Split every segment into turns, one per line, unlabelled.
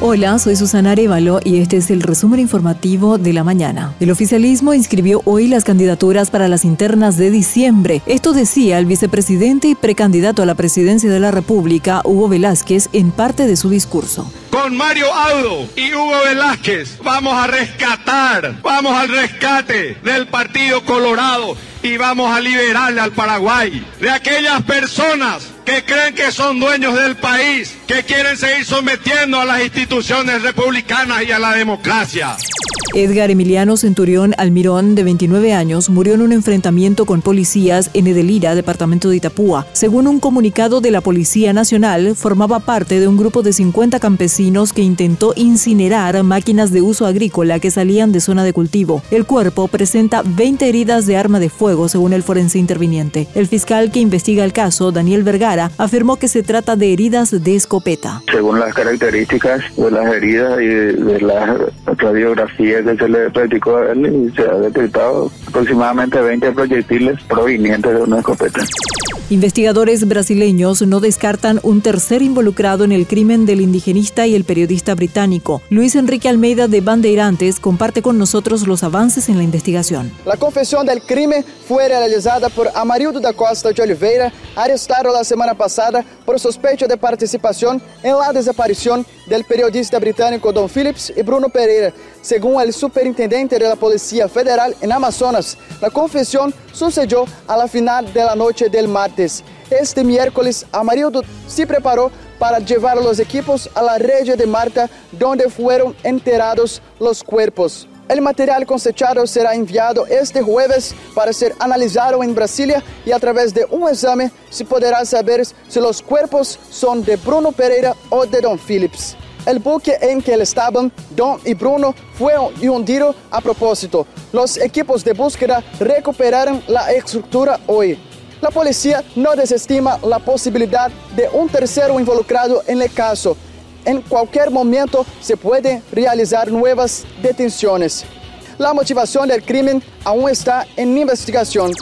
Hola, soy Susana Arevalo y este es el resumen informativo de la mañana. El oficialismo inscribió hoy las candidaturas para las internas de diciembre. Esto decía el vicepresidente y precandidato a la presidencia de la República, Hugo Velázquez, en parte de su discurso
con Mario Audo y Hugo Velázquez vamos a rescatar, vamos al rescate del Partido Colorado y vamos a liberarle al Paraguay de aquellas personas que creen que son dueños del país, que quieren seguir sometiendo a las instituciones republicanas y a la democracia.
Edgar Emiliano Centurión Almirón, de 29 años, murió en un enfrentamiento con policías en Edelira, departamento de Itapúa. Según un comunicado de la Policía Nacional, formaba parte de un grupo de 50 campesinos que intentó incinerar máquinas de uso agrícola que salían de zona de cultivo. El cuerpo presenta 20 heridas de arma de fuego, según el forense interviniente. El fiscal que investiga el caso, Daniel Vergara, afirmó que se trata de heridas de escopeta.
Según las características de las heridas y de la radiografía se le practicó a él y se ha detectado aproximadamente 20 proyectiles provenientes de una escopeta.
Investigadores brasileños no descartan un tercer involucrado en el crimen del indigenista y el periodista británico. Luis Enrique Almeida de Bandeirantes comparte con nosotros los avances en la investigación.
La confesión del crimen fue realizada por Amarildo da Costa de Oliveira, arrestado la semana pasada por sospecha de participación en la desaparición del periodista británico Don Phillips y Bruno Pereira, según el superintendente de la Policía Federal en Amazonas. La confesión sucedió a la final de la noche del martes. Este miércoles, Amarildo se preparó para llevar los equipos a la red de Marta, donde fueron enterrados los cuerpos. El material cosechado será enviado este jueves para ser analizado en Brasilia y a través de un examen se podrá saber si los cuerpos son de Bruno Pereira o de Don Phillips. El buque en que estaban Don y Bruno fue hundido a propósito. Los equipos de búsqueda recuperaron la estructura hoy. La policía no desestima la posibilidad de un tercero involucrado en el caso en cualquier momento se pueden realizar nuevas detenciones. La motivación del crimen aún está en investigación.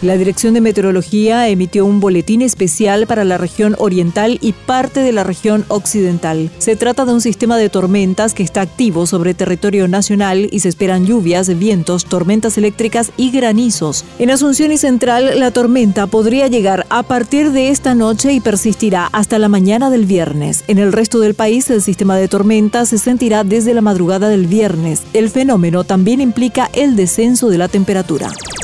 La Dirección de Meteorología emitió un boletín especial para la región oriental y parte de la región occidental. Se trata de un sistema de tormentas que está activo sobre territorio nacional y se esperan lluvias, vientos, tormentas eléctricas y granizos. En Asunción y Central, la tormenta podría llegar a partir de esta noche y persistirá hasta la mañana del viernes. En el resto del país, el sistema de tormentas se sentirá desde la madrugada del viernes. El fenómeno también implica el descenso de la temperatura.